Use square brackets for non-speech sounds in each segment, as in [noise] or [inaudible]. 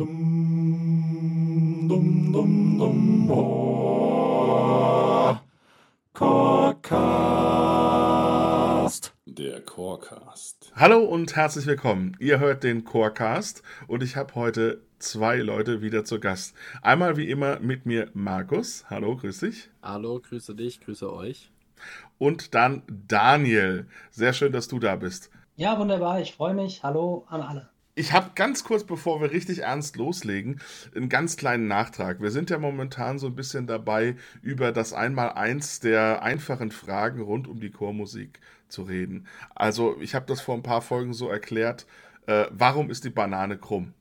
Dum, dum, dum, dum, oh. Chorecast. Der Chorecast. Hallo und herzlich willkommen. Ihr hört den Chorecast und ich habe heute zwei Leute wieder zu Gast. Einmal wie immer mit mir Markus. Hallo, grüß dich. Hallo, grüße dich, grüße euch. Und dann Daniel. Sehr schön, dass du da bist. Ja, wunderbar. Ich freue mich. Hallo an alle. Ich habe ganz kurz, bevor wir richtig ernst loslegen, einen ganz kleinen Nachtrag. Wir sind ja momentan so ein bisschen dabei, über das Einmaleins der einfachen Fragen rund um die Chormusik zu reden. Also, ich habe das vor ein paar Folgen so erklärt, äh, warum ist die Banane krumm?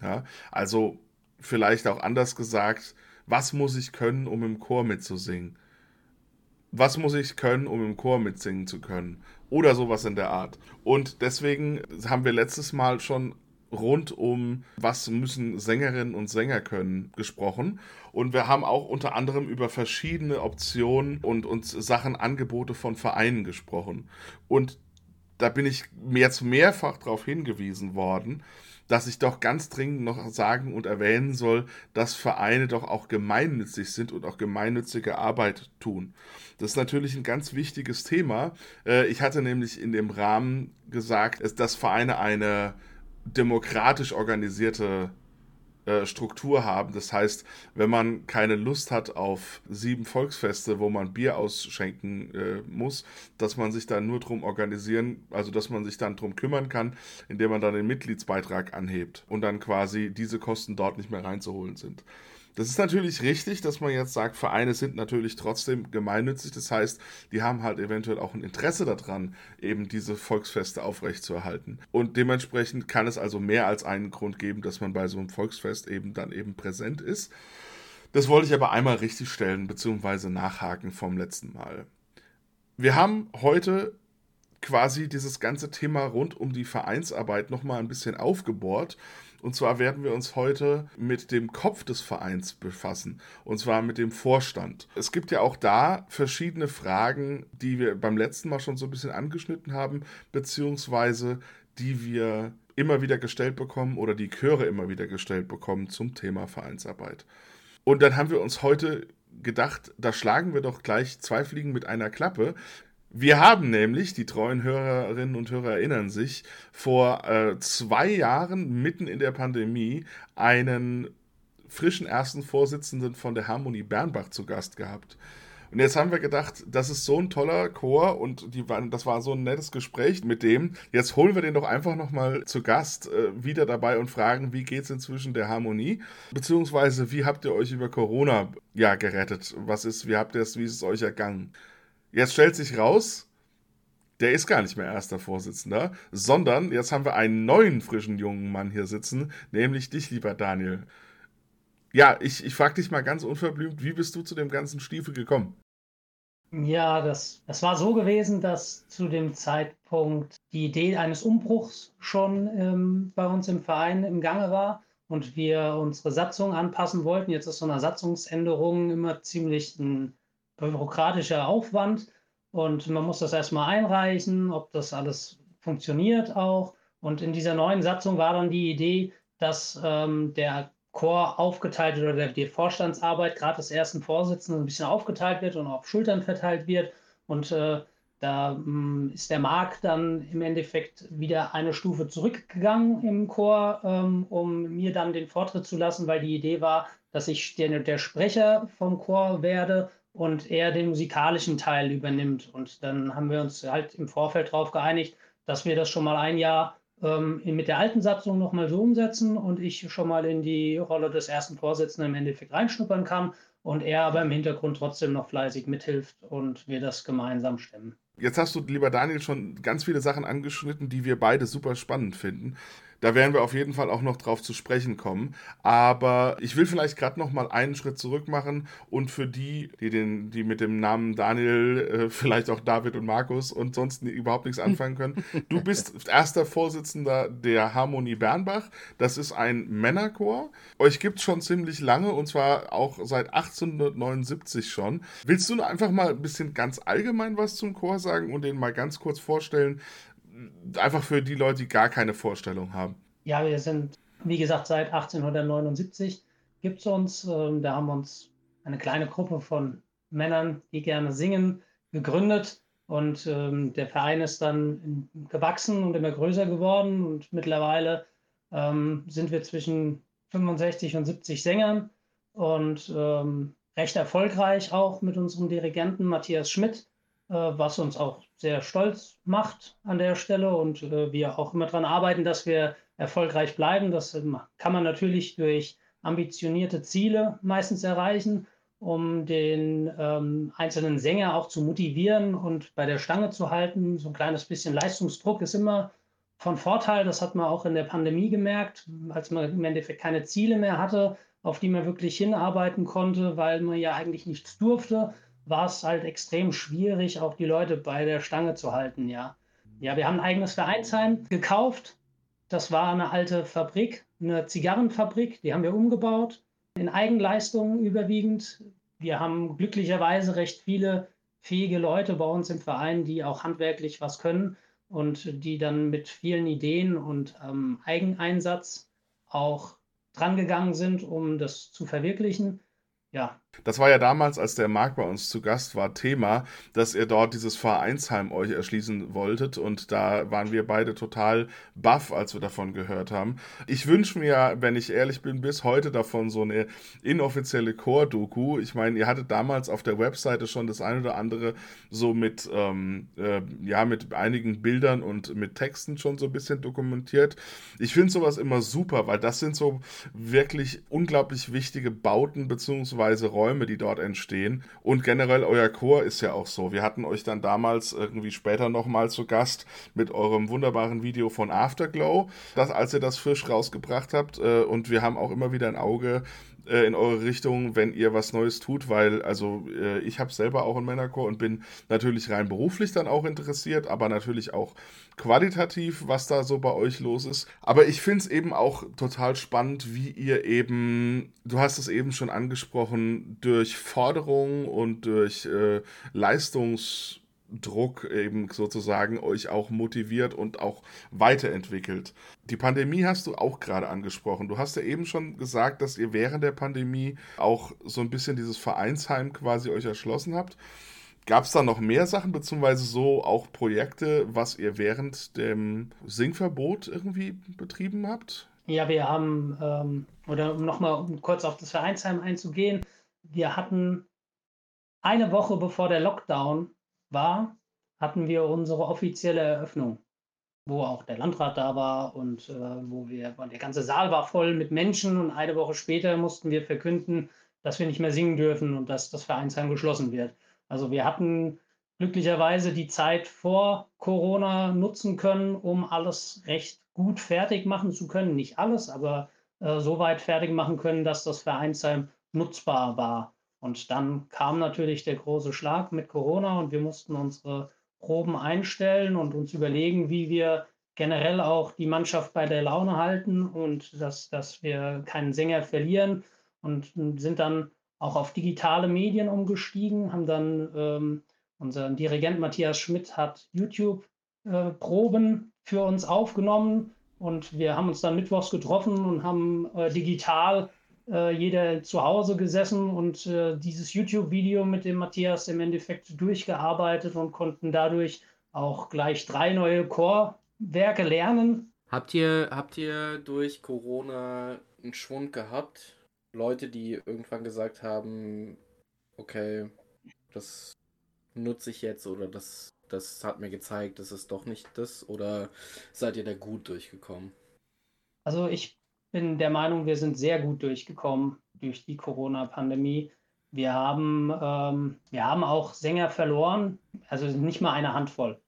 Ja, also, vielleicht auch anders gesagt, was muss ich können, um im Chor mitzusingen? Was muss ich können, um im Chor mitsingen zu können? Oder sowas in der Art. Und deswegen haben wir letztes Mal schon rund um was müssen Sängerinnen und Sänger können gesprochen. Und wir haben auch unter anderem über verschiedene Optionen und uns Sachen, Angebote von Vereinen gesprochen. Und da bin ich jetzt mehrfach darauf hingewiesen worden, dass ich doch ganz dringend noch sagen und erwähnen soll, dass Vereine doch auch gemeinnützig sind und auch gemeinnützige Arbeit tun. Das ist natürlich ein ganz wichtiges Thema. Äh, ich hatte nämlich in dem Rahmen gesagt, dass Vereine eine demokratisch organisierte äh, Struktur haben. Das heißt, wenn man keine Lust hat auf sieben Volksfeste, wo man Bier ausschenken äh, muss, dass man sich dann nur drum organisieren, also dass man sich dann drum kümmern kann, indem man dann den Mitgliedsbeitrag anhebt und dann quasi diese Kosten dort nicht mehr reinzuholen sind. Das ist natürlich richtig, dass man jetzt sagt, Vereine sind natürlich trotzdem gemeinnützig. Das heißt, die haben halt eventuell auch ein Interesse daran, eben diese Volksfeste aufrechtzuerhalten. Und dementsprechend kann es also mehr als einen Grund geben, dass man bei so einem Volksfest eben dann eben präsent ist. Das wollte ich aber einmal richtigstellen bzw. nachhaken vom letzten Mal. Wir haben heute quasi dieses ganze Thema rund um die Vereinsarbeit nochmal ein bisschen aufgebohrt und zwar werden wir uns heute mit dem Kopf des Vereins befassen. Und zwar mit dem Vorstand. Es gibt ja auch da verschiedene Fragen, die wir beim letzten Mal schon so ein bisschen angeschnitten haben, beziehungsweise die wir immer wieder gestellt bekommen oder die Chöre immer wieder gestellt bekommen zum Thema Vereinsarbeit. Und dann haben wir uns heute gedacht, da schlagen wir doch gleich zwei Fliegen mit einer Klappe. Wir haben nämlich, die treuen Hörerinnen und Hörer erinnern sich, vor äh, zwei Jahren, mitten in der Pandemie, einen frischen ersten Vorsitzenden von der Harmonie Bernbach zu Gast gehabt. Und jetzt haben wir gedacht, das ist so ein toller Chor und die das war so ein nettes Gespräch mit dem. Jetzt holen wir den doch einfach nochmal zu Gast äh, wieder dabei und fragen, wie geht es inzwischen der Harmonie? Beziehungsweise, wie habt ihr euch über Corona ja gerettet? Was ist, wie habt ihr es, wie ist es euch ergangen? Jetzt stellt sich raus, der ist gar nicht mehr erster Vorsitzender, sondern jetzt haben wir einen neuen, frischen, jungen Mann hier sitzen, nämlich dich, lieber Daniel. Ja, ich, ich frage dich mal ganz unverblümt, wie bist du zu dem ganzen Stiefel gekommen? Ja, das, das war so gewesen, dass zu dem Zeitpunkt die Idee eines Umbruchs schon ähm, bei uns im Verein im Gange war und wir unsere Satzung anpassen wollten. Jetzt ist so eine Satzungsänderung immer ziemlich ein bürokratischer Aufwand und man muss das erstmal einreichen, ob das alles funktioniert auch. Und in dieser neuen Satzung war dann die Idee, dass ähm, der Chor aufgeteilt oder die Vorstandsarbeit gerade des ersten Vorsitzenden ein bisschen aufgeteilt wird und auf Schultern verteilt wird. Und äh, da mh, hm, ist der Marc dann im Endeffekt wieder eine Stufe zurückgegangen im Chor, ähm, um mir dann den Vortritt zu lassen, weil die Idee war, dass ich der, der Sprecher vom Chor werde und er den musikalischen Teil übernimmt. Und dann haben wir uns halt im Vorfeld darauf geeinigt, dass wir das schon mal ein Jahr ähm, mit der alten Satzung nochmal so umsetzen und ich schon mal in die Rolle des ersten Vorsitzenden im Endeffekt reinschnuppern kann und er aber im Hintergrund trotzdem noch fleißig mithilft und wir das gemeinsam stemmen. Jetzt hast du, lieber Daniel, schon ganz viele Sachen angeschnitten, die wir beide super spannend finden. Da werden wir auf jeden Fall auch noch drauf zu sprechen kommen. Aber ich will vielleicht gerade noch mal einen Schritt zurück machen und für die, die, den, die mit dem Namen Daniel, äh, vielleicht auch David und Markus und sonst überhaupt nichts anfangen können. Du bist [laughs] erster Vorsitzender der Harmonie Bernbach. Das ist ein Männerchor. Euch gibt es schon ziemlich lange und zwar auch seit 1879 schon. Willst du einfach mal ein bisschen ganz allgemein was zum Chor sagen und den mal ganz kurz vorstellen, einfach für die Leute, die gar keine Vorstellung haben. Ja, wir sind Wie gesagt, seit 1879 gibt es uns. Ähm, da haben wir uns eine kleine Gruppe von Männern, die gerne singen, gegründet. Und ähm, der Verein ist dann gewachsen und immer größer geworden. Und mittlerweile ähm, sind wir zwischen 65 und 70 Sängern und ähm, recht erfolgreich auch mit unserem Dirigenten Matthias Schmidt, was uns auch sehr stolz macht an der Stelle und äh, wir auch immer daran arbeiten, dass wir erfolgreich bleiben. Das ähm, kann man natürlich durch ambitionierte Ziele meistens erreichen, um den ähm, einzelnen Sänger auch zu motivieren und bei der Stange zu halten. So ein kleines bisschen Leistungsdruck ist immer von Vorteil. Das hat man auch in der Pandemie gemerkt, als man im Endeffekt keine Ziele mehr hatte, auf die man wirklich hinarbeiten konnte, weil man ja eigentlich nichts durfte, war es halt extrem schwierig, auch die Leute bei der Stange zu halten. Ja, ja wir haben ein eigenes Vereinsheim gekauft. Das war eine alte Fabrik, eine Zigarrenfabrik, die haben wir umgebaut, in Eigenleistungen überwiegend. Wir haben glücklicherweise recht viele fähige Leute bei uns im Verein, die auch handwerklich was können und die dann mit vielen Ideen und ähm, Eigeneinsatz auch drangegangen sind, um das zu verwirklichen. Ja, das war ja damals, als der Marc bei uns zu Gast war, Thema, dass ihr dort dieses Vereinsheim euch erschließen wolltet und da waren wir beide total baff, als wir davon gehört haben. Ich wünsche mir, wenn ich ehrlich bin, bis heute davon so eine inoffizielle Chor-Doku. Ich meine, ihr hattet damals auf der Webseite schon das eine oder andere so mit, ähm, äh, ja, mit einigen Bildern und mit Texten schon so ein bisschen dokumentiert. Ich finde sowas immer super, weil das sind so wirklich unglaublich wichtige Bauten beziehungsweise Räume, Räume, die dort entstehen. Und generell euer Chor ist ja auch so. Wir hatten euch dann damals irgendwie später nochmal zu Gast mit eurem wunderbaren Video von Afterglow, das, als ihr das frisch rausgebracht habt. Äh, und wir haben auch immer wieder ein Auge äh, in eure Richtung, wenn ihr was Neues tut, weil also äh, ich habe selber auch einen Männerchor und bin natürlich rein beruflich dann auch interessiert, aber natürlich auch qualitativ, was da so bei euch los ist. Aber ich finde es eben auch total spannend, wie ihr eben, du hast es eben schon angesprochen, durch Forderungen und durch äh, Leistungs Druck eben sozusagen euch auch motiviert und auch weiterentwickelt. Die Pandemie hast du auch gerade angesprochen. Du hast ja eben schon gesagt, dass ihr während der Pandemie auch so ein bisschen dieses Vereinsheim quasi euch erschlossen habt. Gab es da noch mehr Sachen, beziehungsweise so auch Projekte, was ihr während dem Singverbot irgendwie betrieben habt? Ja, wir haben, ähm, oder um nochmal kurz auf das Vereinsheim einzugehen, wir hatten eine Woche bevor der Lockdown war, hatten wir unsere offizielle Eröffnung, wo auch der Landrat da war und äh, wo wir, der ganze Saal war voll mit Menschen und eine Woche später mussten wir verkünden, dass wir nicht mehr singen dürfen und dass das Vereinsheim geschlossen wird. Also wir hatten glücklicherweise die Zeit vor Corona nutzen können, um alles recht gut fertig machen zu können. Nicht alles, aber äh, so weit fertig machen können, dass das Vereinsheim nutzbar war. Und dann kam natürlich der große Schlag mit Corona und wir mussten unsere Proben einstellen und uns überlegen, wie wir generell auch die Mannschaft bei der Laune halten und dass, dass wir keinen Sänger verlieren und sind dann auch auf digitale Medien umgestiegen, haben dann ähm, unser Dirigent Matthias Schmidt hat YouTube-Proben äh, für uns aufgenommen und wir haben uns dann mittwochs getroffen und haben äh, digital äh, jeder zu Hause gesessen und äh, dieses YouTube-Video mit dem Matthias im Endeffekt durchgearbeitet und konnten dadurch auch gleich drei neue Chorwerke lernen. Habt ihr, habt ihr durch Corona einen Schwund gehabt? Leute, die irgendwann gesagt haben, okay, das nutze ich jetzt oder das, das hat mir gezeigt, das ist doch nicht das oder seid ihr da gut durchgekommen? Also ich bin der Meinung, wir sind sehr gut durchgekommen durch die Corona-Pandemie. Wir haben, ähm, wir haben auch Sänger verloren, also nicht mal eine Handvoll,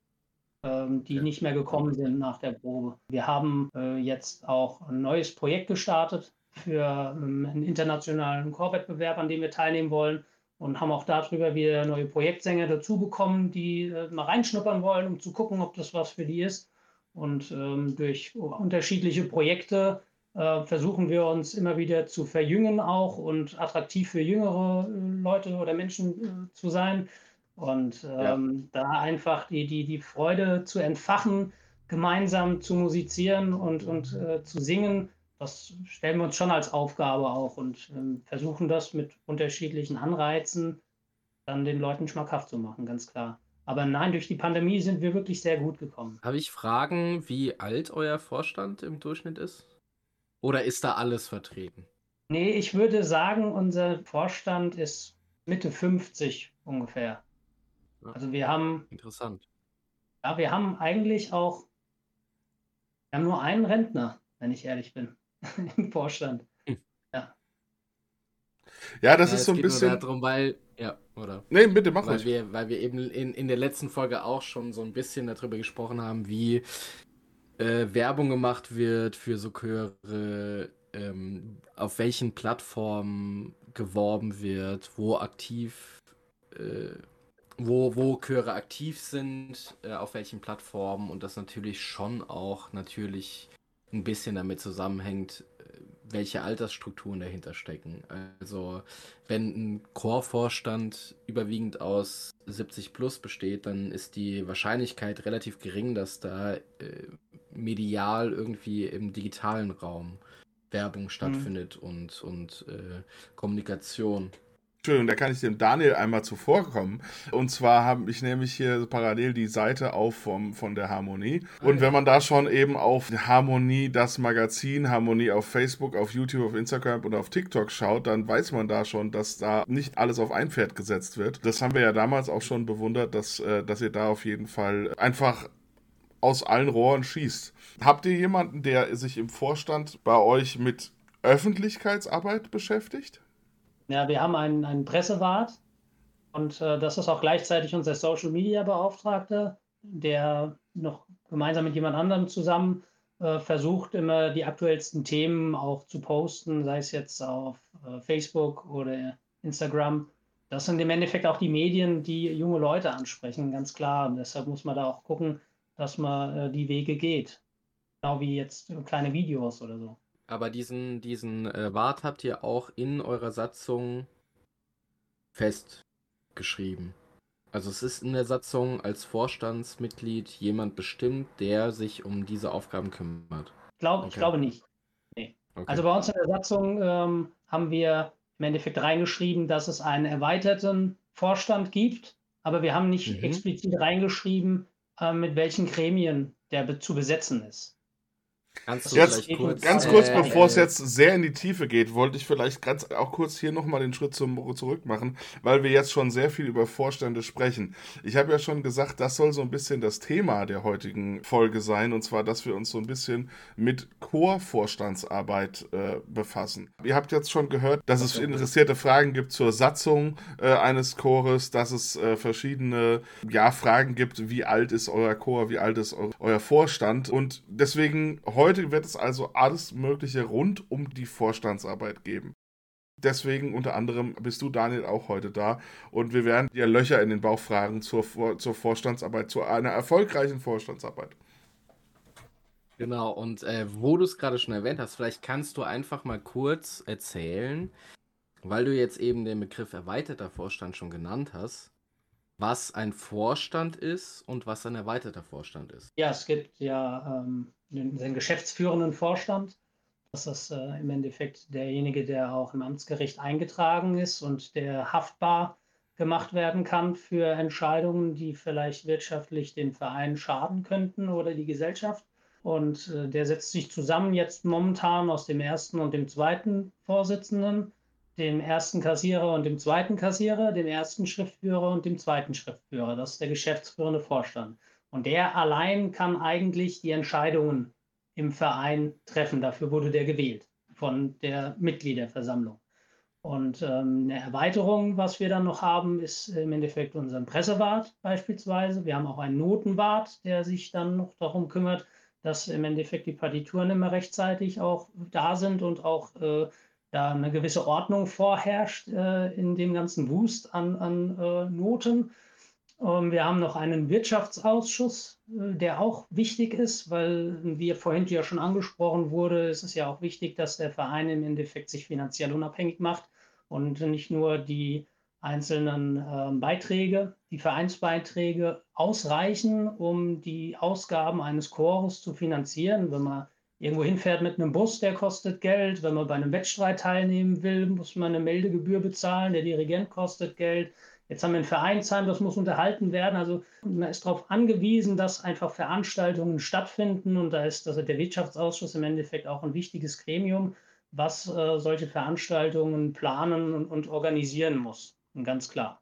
ähm, die ja. nicht mehr gekommen sind nach der Probe. Wir haben äh, jetzt auch ein neues Projekt gestartet für ähm, einen internationalen Chorwettbewerb, an dem wir teilnehmen wollen und haben auch darüber wieder neue Projektsänger dazu bekommen, die äh, mal reinschnuppern wollen, um zu gucken, ob das was für die ist. Und ähm, durch unterschiedliche Projekte versuchen wir uns immer wieder zu verjüngen auch und attraktiv für jüngere äh, Leute oder Menschen äh, zu sein. Und ähm, ja. da einfach die, die, die Freude zu entfachen, gemeinsam zu musizieren und, und äh, zu singen, das stellen wir uns schon als Aufgabe auch und ähm, versuchen das mit unterschiedlichen Anreizen dann den Leuten schmackhaft zu machen, ganz klar. Aber nein, durch die Pandemie sind wir wirklich sehr gut gekommen. Habe ich Fragen, wie alt euer Vorstand im Durchschnitt ist? Oder ist da alles vertreten? Nee, ich würde sagen, unser Vorstand ist Mitte 50 ungefähr. Ja. Also wir haben, Interessant. ja, wir haben eigentlich auch, wir haben nur einen Rentner, wenn ich ehrlich bin, [laughs] im Vorstand. Ja, das Ja, ist es so ein geht nur bisschen. darum, weil, ja, oder? Nee, bitte mach Weil ruhig. wir, weil wir eben in, in der letzten Folge auch schon so ein bisschen darüber gesprochen haben, wie äh, Werbung gemacht wird für so Chöre, ähm, auf welchen Plattformen geworben wird, wo aktiv, äh, wo, wo Chöre aktiv sind, äh, auf welchen Plattformen und das natürlich schon auch natürlich ein bisschen damit zusammenhängt, äh, welche Altersstrukturen dahinter stecken. Also wenn ein Chorvorstand überwiegend aus 70 plus besteht, dann ist die Wahrscheinlichkeit relativ gering, dass da äh, medial irgendwie im digitalen Raum Werbung stattfindet und, und äh, Kommunikation. Entschuldigung, da kann ich dem Daniel einmal zuvorkommen. Und zwar habe ich nämlich hier parallel die Seite auf vom, von der Harmonie. Und wenn man da schon eben auf Harmonie, das Magazin, Harmonie auf Facebook, auf YouTube, auf Instagram und auf TikTok schaut, dann weiß man da schon, dass da nicht alles auf ein Pferd gesetzt wird. Das haben wir ja damals auch schon bewundert, dass, äh, dass ihr da auf jeden Fall einfach aus allen Rohren schießt. Habt ihr jemanden, der sich im Vorstand bei euch mit Öffentlichkeitsarbeit beschäftigt? Ja, wir haben einen, einen Pressewart und äh, das ist auch gleichzeitig unser Social Media Beauftragter, der noch gemeinsam mit jemand anderem zusammen äh, versucht, immer die aktuellsten Themen auch zu posten, sei es jetzt auf äh, Facebook oder Instagram. Das sind im Endeffekt auch die Medien, die junge Leute ansprechen, ganz klar. Und deshalb muss man da auch gucken, dass man äh, die Wege geht. Genau wie jetzt kleine Videos oder so. Aber diesen, diesen äh, Wart habt ihr auch in eurer Satzung festgeschrieben. Also es ist in der Satzung als Vorstandsmitglied jemand bestimmt, der sich um diese Aufgaben kümmert. Glaub, Ich Okay. glaube nicht. Okay. Also bei uns in der Satzung ähm, haben wir im Endeffekt reingeschrieben, dass es einen erweiterten Vorstand gibt, aber wir haben nicht Mhm. explizit reingeschrieben, äh, mit welchen Gremien der zu besetzen ist. Kannst du Jetzt kurz, Ganz kurz, äh, bevor es jetzt sehr in die Tiefe geht, wollte ich vielleicht ganz auch kurz hier nochmal den Schritt zum, zurück machen, weil wir jetzt schon sehr viel über Vorstände sprechen. Ich habe ja schon gesagt, das soll so ein bisschen das Thema der heutigen Folge sein, und zwar, dass wir uns so ein bisschen mit Chorvorstandsarbeit äh, befassen. Ihr habt jetzt schon gehört, dass es interessierte Fragen gibt zur Satzung äh, eines Chores, dass es äh, verschiedene ja, Fragen gibt, wie alt ist euer Chor, wie alt ist eu euer Vorstand. Und deswegen heute wird es also alles Mögliche rund um die Vorstandsarbeit geben. Deswegen unter anderem bist du, Daniel, auch heute da. Und wir werden dir Löcher in den Bauch fragen zur, zur Vorstandsarbeit, zu einer erfolgreichen Vorstandsarbeit. Genau, und äh, wo du es gerade schon erwähnt hast, vielleicht kannst du einfach mal kurz erzählen, weil du jetzt eben den Begriff erweiterter Vorstand schon genannt hast, was ein Vorstand ist und was ein erweiterter Vorstand ist. Ja, es gibt ja ähm, den, den geschäftsführenden Vorstand. Das ist äh, im Endeffekt derjenige, der auch im Amtsgericht eingetragen ist und der haftbar gemacht werden kann für Entscheidungen, die vielleicht wirtschaftlich den Verein schaden könnten oder die Gesellschaft. Und äh, der setzt sich zusammen jetzt momentan aus dem ersten und dem zweiten Vorsitzenden, dem ersten Kassierer und dem zweiten Kassierer, dem ersten Schriftführer und dem zweiten Schriftführer. Das ist der geschäftsführende Vorstand. Und der allein kann eigentlich die Entscheidungen im Verein treffen. Dafür wurde der gewählt von der Mitgliederversammlung. Und ähm, eine Erweiterung, was wir dann noch haben, ist im Endeffekt unser Pressewart beispielsweise. Wir haben auch einen Notenwart, der sich dann noch darum kümmert, dass im Endeffekt die Partituren immer rechtzeitig auch da sind und auch äh, da eine gewisse Ordnung vorherrscht äh, in dem ganzen Wust an, an äh, Noten. Ähm, wir haben noch einen Wirtschaftsausschuss, äh, der auch wichtig ist, weil, wie vorhin ja schon angesprochen wurde, ist es ja auch wichtig, dass der Verein im Endeffekt sich finanziell unabhängig macht und nicht nur die einzelnen äh, Beiträge, die Vereinsbeiträge ausreichen, um die Ausgaben eines Chores zu finanzieren. Wenn man irgendwo hinfährt mit einem Bus, der kostet Geld. Wenn man bei einem Wettstreit teilnehmen will, muss man eine Meldegebühr bezahlen. Der Dirigent kostet Geld. Jetzt haben wir ein Vereinsheim, das muss unterhalten werden. Also man ist darauf angewiesen, dass einfach Veranstaltungen stattfinden. Und da ist also der Wirtschaftsausschuss im Endeffekt auch ein wichtiges Gremium, was äh, solche Veranstaltungen planen und, und, organisieren muss. Und ganz klar.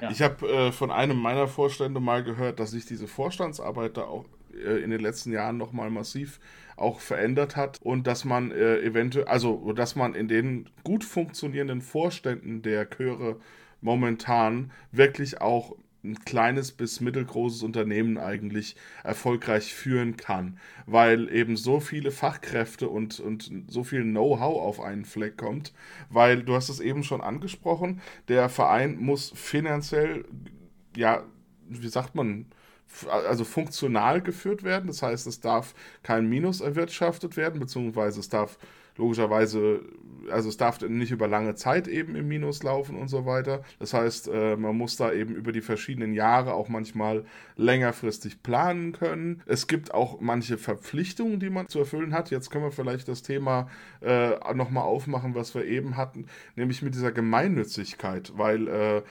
Ja. Ich habe äh, von einem meiner Vorstände mal gehört, dass sich diese Vorstandsarbeit da auch in den letzten Jahren nochmal massiv auch verändert hat und dass man äh, eventuell, also dass man in den gut funktionierenden Vorständen der Chöre momentan wirklich auch ein kleines bis mittelgroßes Unternehmen eigentlich erfolgreich führen kann, weil eben so viele Fachkräfte und, und so viel Know-how auf einen Fleck kommt, weil du hast es eben schon angesprochen, der Verein muss finanziell, ja, wie sagt man, also funktional geführt werden, das heißt, es darf kein Minus erwirtschaftet werden, beziehungsweise es darf logischerweise, also es darf nicht über lange Zeit eben im Minus laufen und so weiter. Das heißt, äh, man muss da eben über die verschiedenen Jahre auch manchmal längerfristig planen können. Es gibt auch manche Verpflichtungen, die man zu erfüllen hat. Jetzt können wir vielleicht das Thema äh, nochmal aufmachen, was wir eben hatten, nämlich mit dieser Gemeinnützigkeit, weil äh,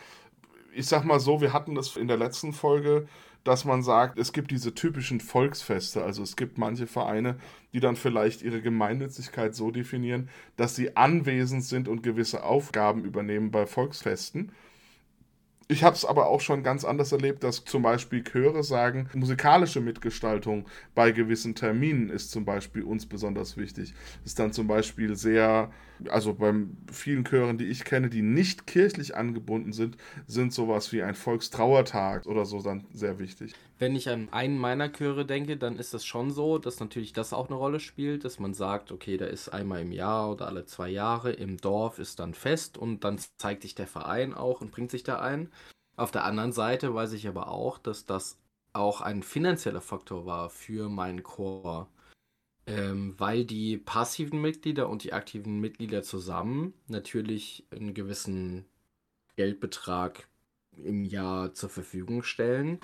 ich sag mal so, wir hatten das in der letzten Folge dass man sagt, es gibt diese typischen Volksfeste. Also es gibt manche Vereine, die dann vielleicht ihre Gemeinnützigkeit so definieren, dass sie anwesend sind und gewisse Aufgaben übernehmen bei Volksfesten. Ich habe es aber auch schon ganz anders erlebt, dass zum Beispiel Chöre sagen, musikalische Mitgestaltung bei gewissen Terminen ist zum Beispiel uns besonders wichtig. Ist dann zum Beispiel sehr, also bei vielen Chören, die ich kenne, die nicht kirchlich angebunden sind, sind sowas wie ein Volkstrauertag oder so dann sehr wichtig. Wenn ich an einen meiner Chöre denke, dann ist es schon so, dass natürlich das auch eine Rolle spielt, dass man sagt, okay, da ist einmal im Jahr oder alle zwei Jahre im Dorf ist dann fest und dann zeigt sich der Verein auch und bringt sich da ein. Auf der anderen Seite weiß ich aber auch, dass das auch ein finanzieller Faktor war für meinen Chor, ähm, weil die passiven Mitglieder und die aktiven Mitglieder zusammen natürlich einen gewissen Geldbetrag im Jahr zur Verfügung stellen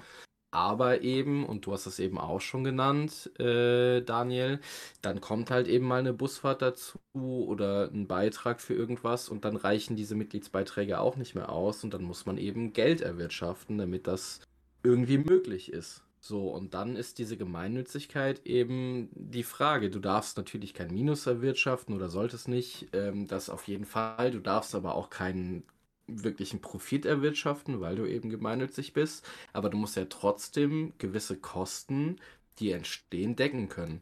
aber eben, und du hast es eben auch schon genannt, äh, Daniel, dann kommt halt eben mal eine Busfahrt dazu oder ein Beitrag für irgendwas und dann reichen diese Mitgliedsbeiträge auch nicht mehr aus und dann muss man eben Geld erwirtschaften, damit das irgendwie möglich ist. So, und dann ist diese Gemeinnützigkeit eben die Frage. Du darfst natürlich kein Minus erwirtschaften oder solltest nicht, ähm, das auf jeden Fall. Du darfst aber auch keinen wirklichen Profit erwirtschaften, weil du eben gemeinnützig bist, aber du musst ja trotzdem gewisse Kosten, die entstehen, decken können.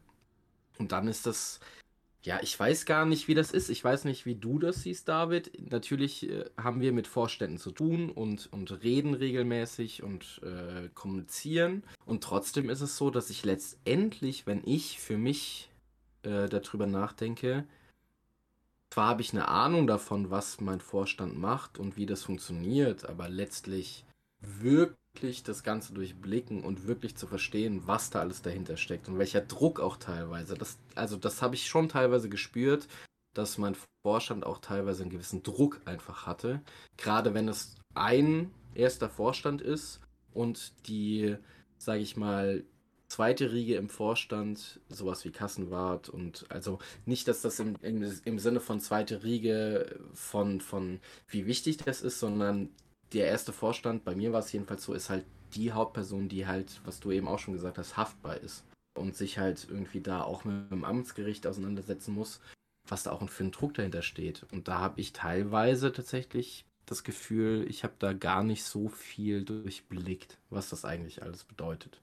Und dann ist das, ja, ich weiß gar nicht, wie das ist. Ich weiß nicht, wie du das siehst, David. Natürlich äh, haben wir mit Vorständen zu tun und, und reden regelmäßig und äh, kommunizieren. Und trotzdem ist es so, dass ich letztendlich, wenn ich für mich äh, darüber nachdenke, zwar habe ich eine Ahnung davon, was mein Vorstand macht und wie das funktioniert, aber letztlich wirklich das Ganze durchblicken und wirklich zu verstehen, was da alles dahinter steckt und welcher Druck auch teilweise. Das, also das habe ich schon teilweise gespürt, dass mein Vorstand auch teilweise einen gewissen Druck einfach hatte. Gerade wenn es ein erster Vorstand ist und die, sage ich mal, zweite Riege im Vorstand, sowas wie Kassenwart und also nicht, dass das im, im, im Sinne von zweite Riege von, von wie wichtig das ist, sondern der erste Vorstand, bei mir war es jedenfalls so, ist halt die Hauptperson, die halt, was du eben auch schon gesagt hast, haftbar ist und sich halt irgendwie da auch mit dem Amtsgericht auseinandersetzen muss, was da auch für ein Druck dahinter steht. Und da habe ich teilweise tatsächlich das Gefühl, ich habe da gar nicht so viel durchblickt, was das eigentlich alles bedeutet.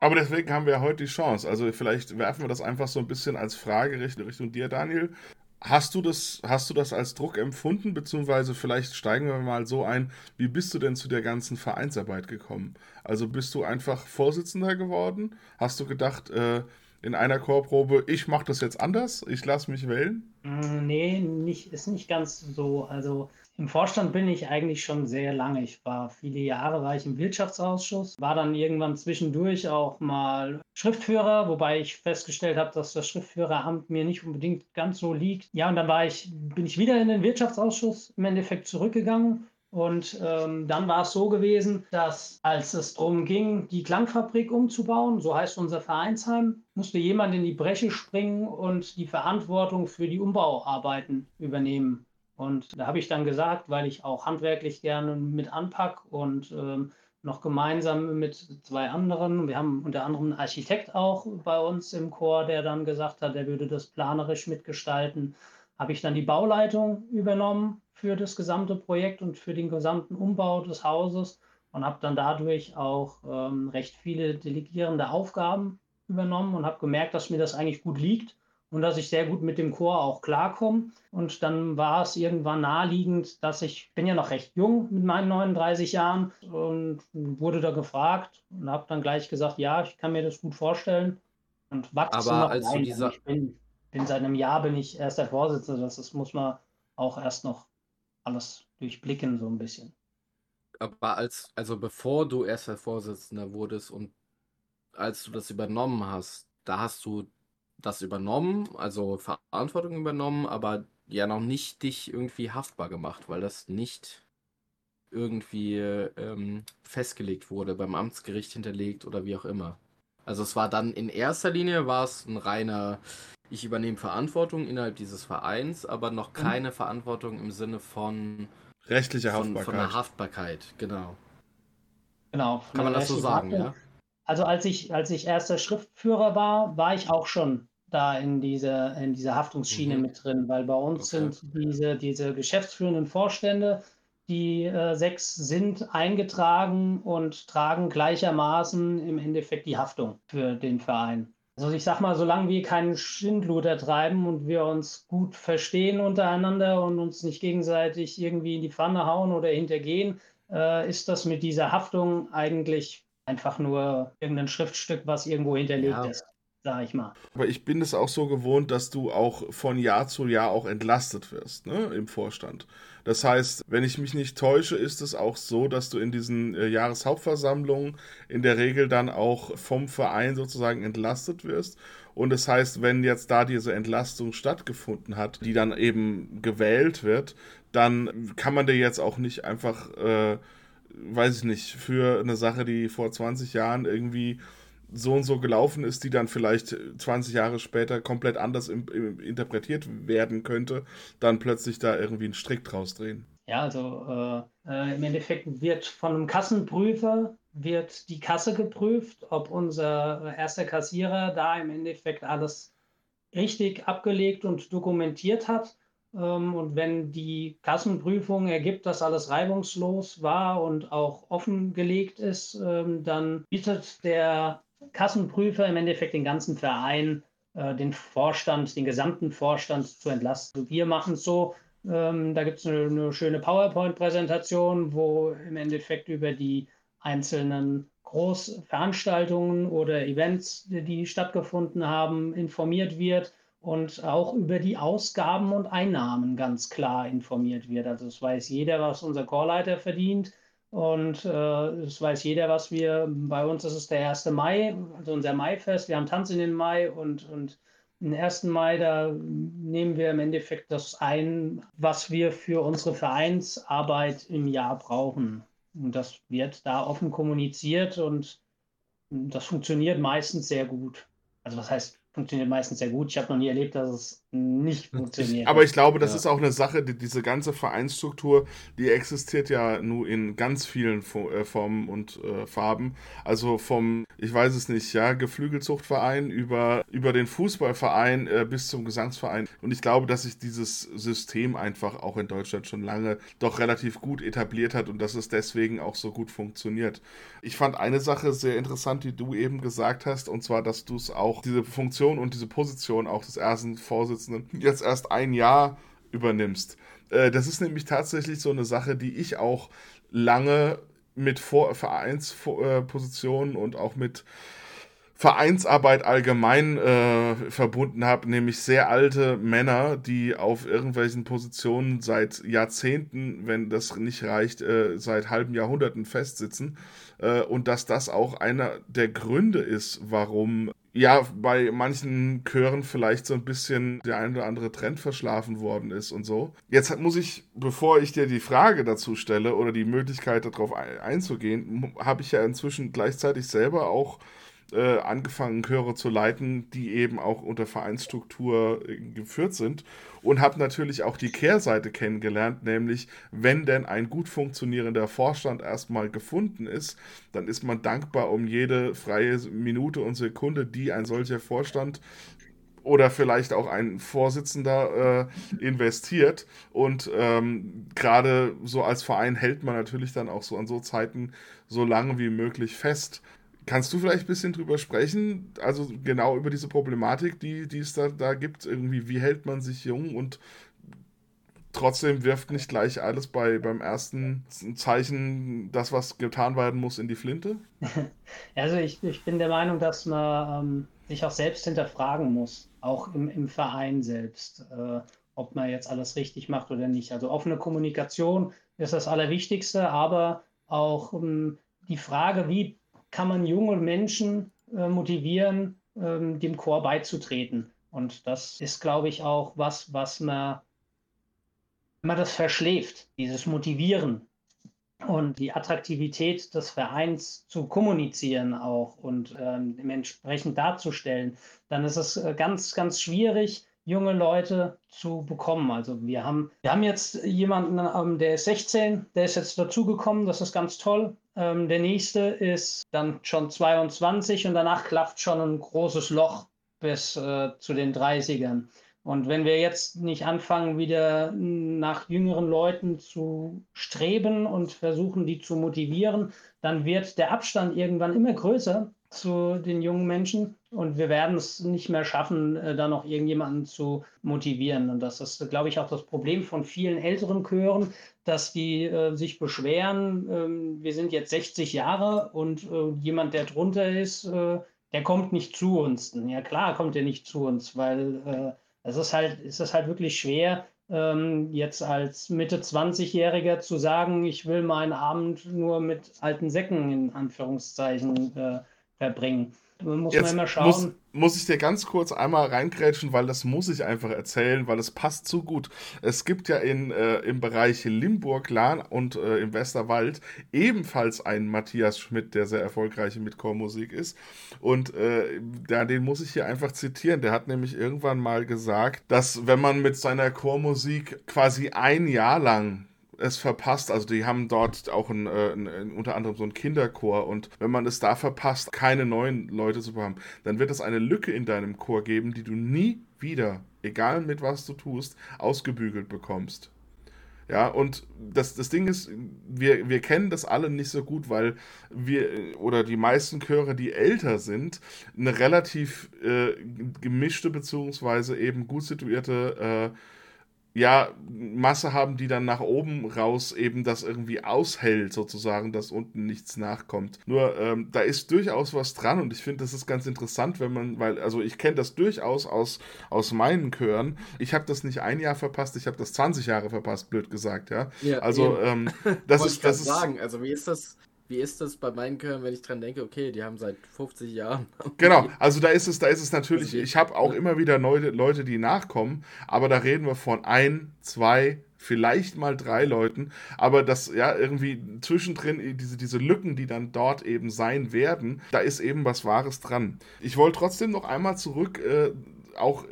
Aber deswegen haben wir heute die Chance. Also vielleicht werfen wir das einfach so ein bisschen als Frage Richtung, dir, Daniel. Hast du, das, hast du das als Druck empfunden, beziehungsweise vielleicht steigen wir mal so ein, wie bist du denn zu der ganzen Vereinsarbeit gekommen? Also bist du einfach Vorsitzender geworden? Hast du gedacht, äh, in einer Chorprobe, ich mache das jetzt anders, ich lasse mich wählen? Mm, nee, nicht, ist nicht ganz so. Also im Vorstand bin ich eigentlich schon sehr lange. Ich war viele Jahre war ich im Wirtschaftsausschuss, war dann irgendwann zwischendurch auch mal Schriftführer, wobei ich festgestellt habe, dass das Schriftführeramt mir nicht unbedingt ganz so liegt. Ja, und dann war ich, bin ich wieder in den Wirtschaftsausschuss im Endeffekt zurückgegangen Und ähm, dann war es so gewesen, dass als es darum ging, die Klangfabrik umzubauen, so heißt unser Vereinsheim, musste jemand in die Bresche springen und die Verantwortung für die Umbauarbeiten übernehmen. Und da habe ich dann gesagt, weil ich auch handwerklich gerne mit anpack und ähm, noch gemeinsam mit zwei anderen, wir haben unter anderem einen Architekt auch bei uns im Chor, der dann gesagt hat, er würde das planerisch mitgestalten, habe ich dann die Bauleitung übernommen für das gesamte Projekt und für den gesamten Umbau des Hauses und habe dann dadurch auch ähm, recht viele delegierende Aufgaben übernommen und habe gemerkt, dass mir das eigentlich gut liegt und dass ich sehr gut mit dem Chor auch klarkomme. Und dann war es irgendwann naheliegend, dass ich, bin ja noch recht jung mit meinen 39 Jahren und wurde da gefragt und habe dann gleich gesagt, ja, ich kann mir das gut vorstellen und wachse Aber noch als rein. dieser- Also ich bin, bin seit einem Jahr bin ich erst der Vorsitzende, das ist, muss man auch erst noch alles durchblicken so ein bisschen. Aber als, also bevor du erster Vorsitzender wurdest und als du das übernommen hast, da hast du das übernommen, also Verantwortung übernommen, aber ja noch nicht dich irgendwie haftbar gemacht, weil das nicht irgendwie ähm, festgelegt wurde, beim Amtsgericht hinterlegt oder wie auch immer. Also es war dann in erster Linie war es ein reiner, ich übernehme Verantwortung innerhalb dieses Vereins, aber noch keine Verantwortung im Sinne von, Rechtliche von, Haftbarkeit. von der Haftbarkeit, genau. Genau. Kann man das so sagen, Haftung. ja? Also als ich, als ich erster Schriftführer war, war ich auch schon da in dieser, in dieser Haftungsschiene Mhm. mit drin, weil bei uns Okay. sind diese, diese geschäftsführenden Vorstände, die äh, sechs sind eingetragen und tragen gleichermaßen im Endeffekt die Haftung für den Verein. Also ich sag mal, solange wir keinen Schindluder treiben und wir uns gut verstehen untereinander und uns nicht gegenseitig irgendwie in die Pfanne hauen oder hintergehen, äh, ist das mit dieser Haftung eigentlich einfach nur irgendein Schriftstück, was irgendwo hinterlegt Ja. ist, sage ich mal. Aber ich bin es auch so gewohnt, dass du auch von Jahr zu Jahr auch entlastet wirst, ne, im Vorstand. Das heißt, wenn ich mich nicht täusche, ist es auch so, dass du in diesen äh, Jahreshauptversammlungen in der Regel dann auch vom Verein sozusagen entlastet wirst. Und das heißt, wenn jetzt da diese Entlastung stattgefunden hat, die dann eben gewählt wird, dann kann man dir jetzt auch nicht einfach, äh, weiß ich nicht, für eine Sache, die vor 20 Jahren irgendwie so und so gelaufen ist, die dann vielleicht 20 Jahre später komplett anders im, im, interpretiert werden könnte, dann plötzlich da irgendwie einen Strick draus drehen. Ja, also äh, äh, im Endeffekt wird von einem Kassenprüfer wird die Kasse geprüft, ob unser erster Kassierer da im Endeffekt alles richtig abgelegt und dokumentiert hat. Ähm, und wenn die Kassenprüfung ergibt, dass alles reibungslos war und auch offengelegt ist, ähm, dann bietet der Kassenprüfer im Endeffekt den ganzen Verein, äh, den Vorstand, den gesamten Vorstand zu entlasten. Wir machen es so, ähm, da gibt es eine, eine schöne PowerPoint-Präsentation, wo im Endeffekt über die einzelnen Großveranstaltungen oder Events, die stattgefunden haben, informiert wird und auch über die Ausgaben und Einnahmen ganz klar informiert wird. Also es weiß jeder, was unser Chorleiter verdient und äh, es weiß jeder, was wir, bei uns ist es der 1. Mai, also unser Maifest, wir haben Tanz in den Mai und, und den 1. Mai, da nehmen wir im Endeffekt das ein, was wir für unsere Vereinsarbeit im Jahr brauchen. Und das wird da offen kommuniziert und das funktioniert meistens sehr gut. Also was heißt, funktioniert meistens sehr gut. Ich habe noch nie erlebt, dass es nicht funktioniert. Aber ich glaube, das Ja. ist auch eine Sache, die, diese ganze Vereinsstruktur, die existiert ja nur in ganz vielen äh, Formen und äh, Farben. Also vom, ich weiß es nicht, ja, Geflügelzuchtverein über, über den Fußballverein äh, bis zum Gesangsverein. Und ich glaube, dass sich dieses System einfach auch in Deutschland schon lange doch relativ gut etabliert hat und dass es deswegen auch so gut funktioniert. Ich fand eine Sache sehr interessant, die du eben gesagt hast, und zwar, dass du es auch, diese Funktion und diese Position auch des ersten Vorsitzenden [laughs] jetzt erst ein Jahr übernimmst. Äh, das ist nämlich tatsächlich so eine Sache, die ich auch lange mit Vor Vereinspositionen und auch mit Vereinsarbeit allgemein äh, verbunden habe, nämlich sehr alte Männer, die auf irgendwelchen Positionen seit Jahrzehnten, wenn das nicht reicht, äh, seit halben Jahrhunderten festsitzen. Äh, und dass das auch einer der Gründe ist, warum ja, bei manchen Chören vielleicht so ein bisschen der ein oder andere Trend verschlafen worden ist und so. Jetzt muss ich, bevor ich dir die Frage dazu stelle oder die Möglichkeit darauf einzugehen, habe ich ja inzwischen gleichzeitig selber auch äh, angefangen, Chöre zu leiten, die eben auch unter Vereinsstruktur äh, geführt sind und habe natürlich auch die Kehrseite kennengelernt, nämlich wenn denn ein gut funktionierender Vorstand erstmal gefunden ist, dann ist man dankbar um jede freie Minute und Sekunde, die ein solcher Vorstand oder vielleicht auch ein Vorsitzender äh, investiert. Und ähm, gerade so als Verein hält man natürlich dann auch so an so Zeiten so lange wie möglich fest. Kannst du vielleicht ein bisschen drüber sprechen? Also genau über diese Problematik, die, die es da, da gibt. Irgendwie, wie hält man sich jung und trotzdem wirft nicht gleich alles bei, beim ersten Zeichen das, was getan werden muss, in die Flinte? [laughs] Also ich, ich bin der Meinung, dass man ähm, sich auch selbst hinterfragen muss, auch im, im Verein selbst, äh, ob man jetzt alles richtig macht oder nicht. Also offene Kommunikation ist das Allerwichtigste, aber auch ähm, die Frage, wie kann man junge Menschen äh, motivieren, ähm, dem Chor beizutreten. Und das ist, glaube ich, auch was, was man, man das verschläft, dieses Motivieren und die Attraktivität des Vereins zu kommunizieren auch und ähm, entsprechend darzustellen, dann ist es äh, ganz, ganz schwierig, junge Leute zu bekommen. Also wir haben, wir haben jetzt jemanden, ähm, der ist 16, der ist jetzt dazugekommen, das ist ganz toll. Ähm, der nächste ist dann schon 22 und danach klafft schon ein großes Loch bis äh, zu den 30ern. Und wenn wir jetzt nicht anfangen, wieder nach jüngeren Leuten zu streben und versuchen, die zu motivieren, dann wird der Abstand irgendwann immer größer zu den jungen Menschen und wir werden es nicht mehr schaffen, äh, da noch irgendjemanden zu motivieren. Und das ist, glaube ich, auch das Problem von vielen älteren Chören, dass die äh, sich beschweren, äh, wir sind jetzt 60 Jahre und äh, jemand, der drunter ist, äh, der kommt nicht zu uns. Ja klar kommt er nicht zu uns, weil äh, es ist halt, es ist halt wirklich schwer, ähm, jetzt als Mitte 20-Jähriger zu sagen, ich will meinen Abend nur mit alten Säcken in Anführungszeichen äh, verbringen. Man muss Jetzt man immer schauen. Muss, muss ich dir ganz kurz einmal reingrätschen, weil das muss ich einfach erzählen, weil es passt zu gut. Es gibt ja in, äh, im Bereich Limburg, Lahn und äh, im Westerwald ebenfalls einen Matthias Schmidt, der sehr erfolgreich mit Chormusik ist. Und äh, den muss ich hier einfach zitieren. Der hat nämlich irgendwann mal gesagt, dass wenn man mit seiner Chormusik quasi ein Jahr lang es verpasst, also die haben dort auch ein, äh, ein, unter anderem so einen Kinderchor und wenn man es da verpasst, keine neuen Leute zu haben, dann wird es eine Lücke in deinem Chor geben, die du nie wieder, egal mit was du tust, ausgebügelt bekommst. Ja, und das, das Ding ist, wir, wir kennen das alle nicht so gut, weil wir oder die meisten Chöre, die älter sind, eine relativ äh, gemischte beziehungsweise eben gut situierte äh, ja, Masse haben, die dann nach oben raus eben das irgendwie aushält, sozusagen, dass unten nichts nachkommt. Nur, ähm, da ist durchaus was dran und ich finde, das ist ganz interessant, wenn man, weil, also ich kenne das durchaus aus, aus meinen Chören. Ich habe das nicht ein Jahr verpasst, ich habe das 20 Jahre verpasst, blöd gesagt, ja. ja also, ähm, [laughs] das ist, das ist. sagen, also wie ist das? Wie ist das bei meinen Chören, wenn ich dran denke, okay, die haben seit 50 Jahren. [laughs] Genau, also da ist es, da ist es natürlich, ich habe auch immer wieder Leute, Leute, die nachkommen, aber da reden wir von ein, zwei, vielleicht mal drei Leuten, aber das, ja, irgendwie zwischendrin, diese, diese Lücken, die dann dort eben sein werden, da ist eben was Wahres dran. Ich wollte trotzdem noch einmal zurück, äh, auch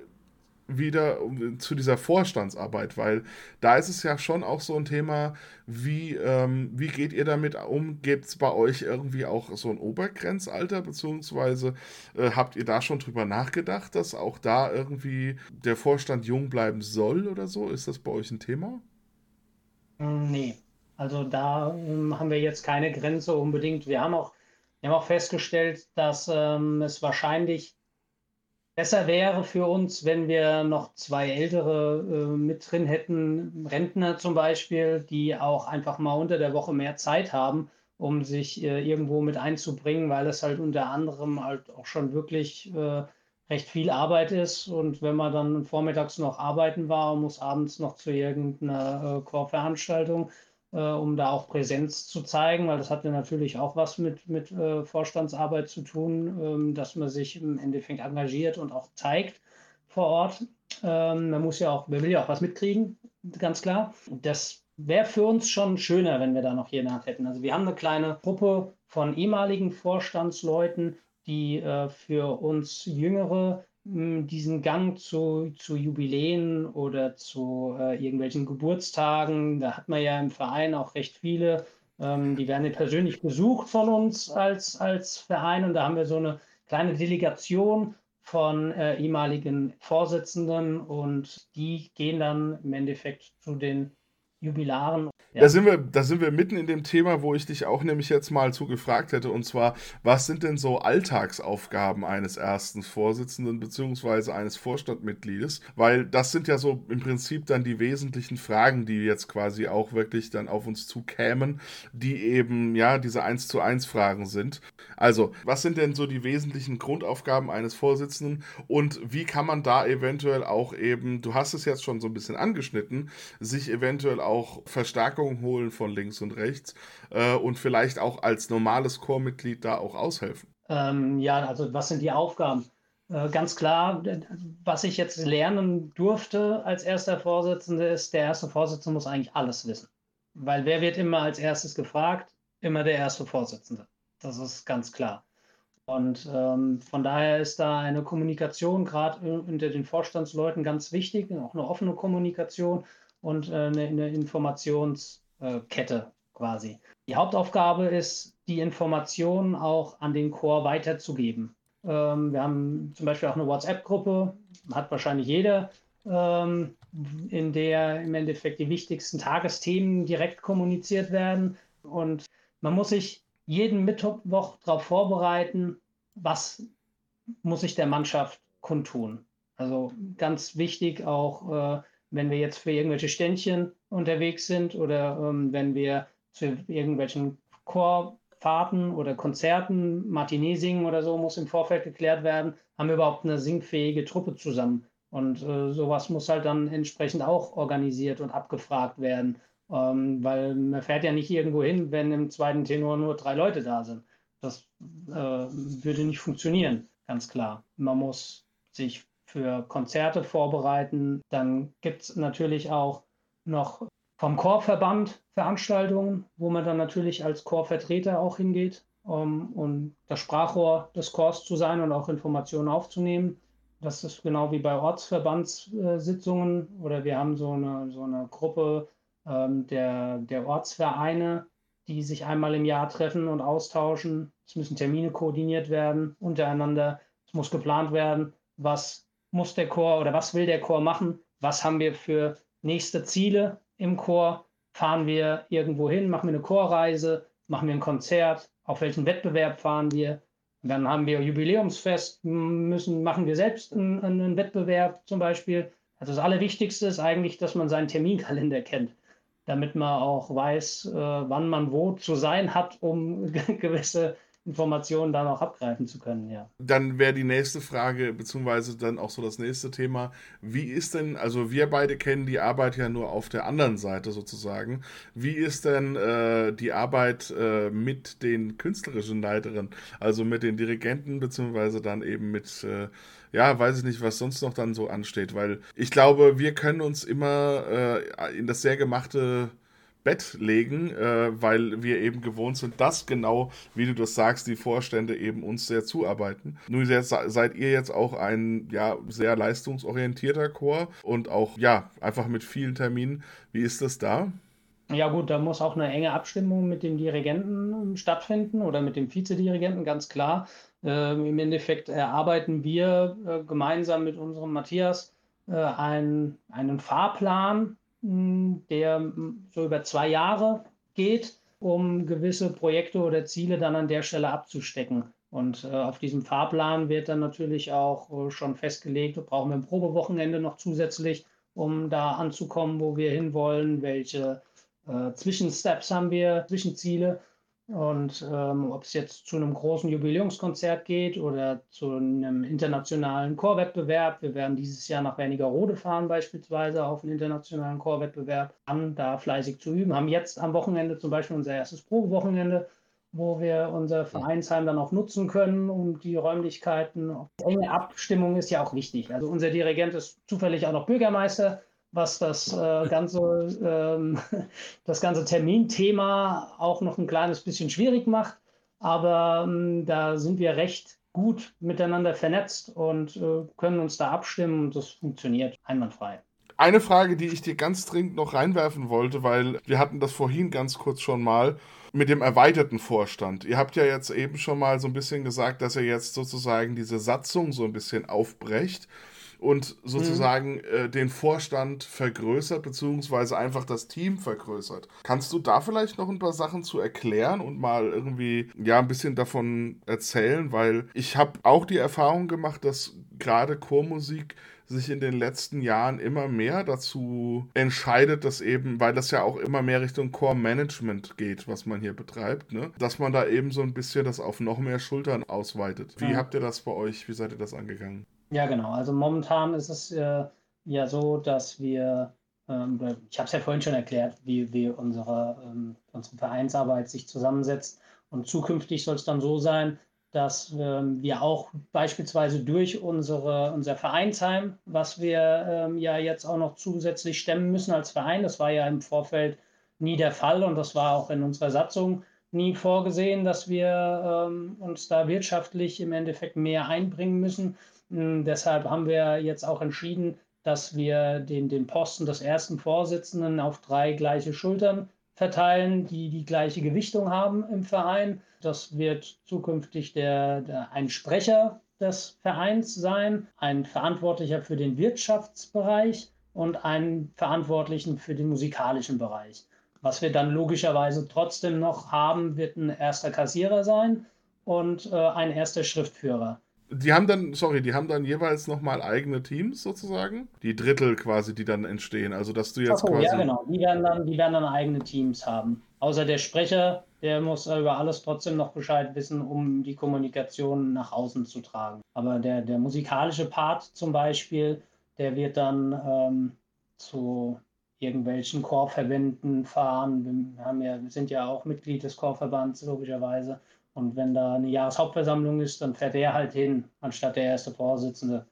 wieder zu dieser Vorstandsarbeit, weil da ist es ja schon auch so ein Thema, wie, ähm, wie geht ihr damit um? Gibt es bei euch irgendwie auch so ein Obergrenzalter, beziehungsweise äh, habt ihr da schon drüber nachgedacht, dass auch da irgendwie der Vorstand jung bleiben soll oder so? Ist das bei euch ein Thema? Mm, nee, also da ähm, haben wir jetzt keine Grenze unbedingt. Wir haben auch, wir haben auch festgestellt, dass ähm, es wahrscheinlich Besser wäre für uns, wenn wir noch zwei ältere äh, mit drin hätten, Rentner zum Beispiel, die auch einfach mal unter der Woche mehr Zeit haben, um sich äh, irgendwo mit einzubringen, weil es halt unter anderem halt auch schon wirklich äh, recht viel Arbeit ist. Und wenn man dann vormittags noch arbeiten war und muss abends noch zu irgendeiner äh, Chorveranstaltung, um da auch Präsenz zu zeigen, weil das hat ja natürlich auch was mit, mit äh, Vorstandsarbeit zu tun, ähm, dass man sich im Endeffekt engagiert und auch zeigt vor Ort. Ähm, man muss ja auch, man will ja auch was mitkriegen, ganz klar. Das wäre für uns schon schöner, wenn wir da noch jemand hätten. Also wir haben eine kleine Gruppe von ehemaligen Vorstandsleuten, die äh, für uns Jüngere diesen Gang zu, zu Jubiläen oder zu äh, irgendwelchen Geburtstagen, da hat man ja im Verein auch recht viele, ähm, die werden persönlich besucht von uns als, als Verein. Und da haben wir so eine kleine Delegation von äh, ehemaligen Vorsitzenden. Und die gehen dann im Endeffekt zu den Jubilaren. Ja. Da, sind wir, da sind wir mitten in dem Thema, wo ich dich auch nämlich jetzt mal zu gefragt hätte, und zwar, was sind denn so Alltagsaufgaben eines ersten Vorsitzenden beziehungsweise eines Vorstandmitgliedes? Weil das sind ja so im Prinzip dann die wesentlichen Fragen, die jetzt quasi auch wirklich dann auf uns zukämen, die eben ja diese 1 zu 1 Fragen sind. Also, was sind denn so die wesentlichen Grundaufgaben eines Vorsitzenden und wie kann man da eventuell auch eben, du hast es jetzt schon so ein bisschen angeschnitten, sich eventuell auch auch Verstärkung holen von links und rechts äh, und vielleicht auch als normales Chormitglied da auch aushelfen? Ähm, ja, also was sind die Aufgaben? Äh, ganz klar, was ich jetzt lernen durfte als erster Vorsitzender ist, der erste Vorsitzende muss eigentlich alles wissen. Weil wer wird immer als erstes gefragt? Immer der erste Vorsitzende. Das ist ganz klar. Und ähm, von daher ist da eine Kommunikation gerade unter den Vorstandsleuten ganz wichtig, auch eine offene Kommunikation und äh, eine, eine Informationskette quasi. Die Hauptaufgabe ist, die Informationen auch an den Chor weiterzugeben. Ähm, wir haben zum Beispiel auch eine WhatsApp-Gruppe, hat wahrscheinlich jeder, ähm, in der im Endeffekt die wichtigsten Tagesthemen direkt kommuniziert werden. Und man muss sich jeden Mittwoch darauf vorbereiten, was muss sich der Mannschaft kundtun. Also ganz wichtig auch äh, wenn wir jetzt für irgendwelche Ständchen unterwegs sind oder ähm, wenn wir zu irgendwelchen Chorfahrten oder Konzerten, Matinee singen oder so, muss im Vorfeld geklärt werden, haben wir überhaupt eine singfähige Truppe zusammen. Und äh, sowas muss halt dann entsprechend auch organisiert und abgefragt werden. Ähm, weil man fährt ja nicht irgendwo hin, wenn im zweiten Tenor nur drei Leute da sind. Das äh, würde nicht funktionieren, ganz klar. Man muss sich für Konzerte vorbereiten. Dann gibt es natürlich auch noch vom Chorverband Veranstaltungen, wo man dann natürlich als Chorvertreter auch hingeht, um, um das Sprachrohr des Chors zu sein und auch Informationen aufzunehmen. Das ist genau wie bei Ortsverbandssitzungen oder wir haben so eine, so eine Gruppe ähm, der, der Ortsvereine, die sich einmal im Jahr treffen und austauschen. Es müssen Termine koordiniert werden untereinander. Es muss geplant werden, was muss der Chor oder was will der Chor machen? Was haben wir für nächste Ziele im Chor? Fahren wir irgendwo hin? Machen wir eine Chorreise? Machen wir ein Konzert? Auf welchen Wettbewerb fahren wir? Dann haben wir Jubiläumsfest, müssen, machen wir selbst einen, einen Wettbewerb zum Beispiel. Also das Allerwichtigste ist eigentlich, dass man seinen Terminkalender kennt, damit man auch weiß, äh, wann man wo zu sein hat, um [laughs] gewisse Informationen dann auch abgreifen zu können, ja. Dann wäre die nächste Frage, beziehungsweise dann auch so das nächste Thema, wie ist denn, also wir beide kennen die Arbeit ja nur auf der anderen Seite sozusagen, wie ist denn äh, die Arbeit äh, mit den künstlerischen Leiterinnen, also mit den Dirigenten, beziehungsweise dann eben mit, äh, ja, weiß ich nicht, was sonst noch dann so ansteht, weil ich glaube, wir können uns immer äh, in das sehr gemachte Bett legen, äh, weil wir eben gewohnt sind, dass genau, wie du das sagst, die Vorstände eben uns sehr zuarbeiten. Nun jetzt, seid ihr jetzt auch ein ja, sehr leistungsorientierter Chor und auch ja, einfach mit vielen Terminen. Wie ist das da? Ja gut, da muss auch eine enge Abstimmung mit dem Dirigenten stattfinden oder mit dem Vizedirigenten, ganz klar. Äh, Im Endeffekt erarbeiten wir äh, gemeinsam mit unserem Matthias äh, einen, einen Fahrplan der so über zwei Jahre geht, um gewisse Projekte oder Ziele dann an der Stelle abzustecken. Und äh, auf diesem Fahrplan wird dann natürlich auch äh, schon festgelegt, brauchen wir ein Probewochenende noch zusätzlich, um da anzukommen, wo wir hinwollen, welche äh, Zwischensteps haben wir, Zwischenziele. Und ähm, ob es jetzt zu einem großen Jubiläumskonzert geht oder zu einem internationalen Chorwettbewerb, wir werden dieses Jahr nach Wernigerode fahren beispielsweise auf einen internationalen Chorwettbewerb, an da fleißig zu üben, haben jetzt am Wochenende zum Beispiel unser erstes Probewochenende, wo wir unser Vereinsheim dann auch nutzen können, um die Räumlichkeiten. Enge Abstimmung ist ja auch wichtig. Also unser Dirigent ist zufällig auch noch Bürgermeister was das äh, ganze, ähm, [laughs] das ganze Terminthema auch noch ein kleines bisschen schwierig macht. Aber ähm, da sind wir recht gut miteinander vernetzt und äh, können uns da abstimmen und das funktioniert einwandfrei. Eine Frage, die ich dir ganz dringend noch reinwerfen wollte, weil wir hatten das vorhin ganz kurz schon mal mit dem erweiterten Vorstand. Ihr habt ja jetzt eben schon mal so ein bisschen gesagt, dass ihr jetzt sozusagen diese Satzung so ein bisschen aufbrecht und sozusagen mhm. äh, den Vorstand vergrößert, beziehungsweise einfach das Team vergrößert. Kannst du da vielleicht noch ein paar Sachen zu erklären und mal irgendwie ja ein bisschen davon erzählen? Weil ich habe auch die Erfahrung gemacht, dass gerade Chormusik sich in den letzten Jahren immer mehr dazu entscheidet, dass eben, weil das ja auch immer mehr Richtung Core-Management geht, was man hier betreibt, ne? dass man da eben so ein bisschen das auf noch mehr Schultern ausweitet. Wie ja. habt ihr das bei euch, wie seid ihr das angegangen? Ja, genau. Also momentan ist es äh, ja so, dass wir, ähm, ich habe es ja vorhin schon erklärt, wie, wie unsere, ähm, unsere Vereinsarbeit sich zusammensetzt. Und zukünftig soll es dann so sein, dass ähm, wir auch beispielsweise durch unsere, unser Vereinsheim, was wir ähm, ja jetzt auch noch zusätzlich stemmen müssen als Verein, das war ja im Vorfeld nie der Fall und das war auch in unserer Satzung nie vorgesehen, dass wir ähm, uns da wirtschaftlich im Endeffekt mehr einbringen müssen. Hm, deshalb haben wir jetzt auch entschieden, dass wir den, den Posten des ersten Vorsitzenden auf drei gleiche Schultern verteilen, die die gleiche Gewichtung haben im Verein. Das wird zukünftig der, der, ein Sprecher des Vereins sein, ein Verantwortlicher für den Wirtschaftsbereich und einen Verantwortlichen für den musikalischen Bereich. Was wir dann logischerweise trotzdem noch haben, wird ein erster Kassierer sein und äh, ein erster Schriftführer. Die haben dann, sorry, die haben dann jeweils nochmal eigene Teams sozusagen? Die Drittel quasi, die dann entstehen. Also, dass du jetzt so, quasi. Ja, genau. Die werden, dann, die werden dann eigene Teams haben. Außer der Sprecher, der muss über alles trotzdem noch Bescheid wissen, um die Kommunikation nach außen zu tragen. Aber der, der musikalische Part zum Beispiel, der wird dann ähm, zu irgendwelchen Chorverbänden fahren. Wir, haben ja, wir sind ja auch Mitglied des Chorverbands, logischerweise. Und wenn da eine Jahreshauptversammlung ist, dann fährt er halt hin, anstatt der erste Vorsitzende.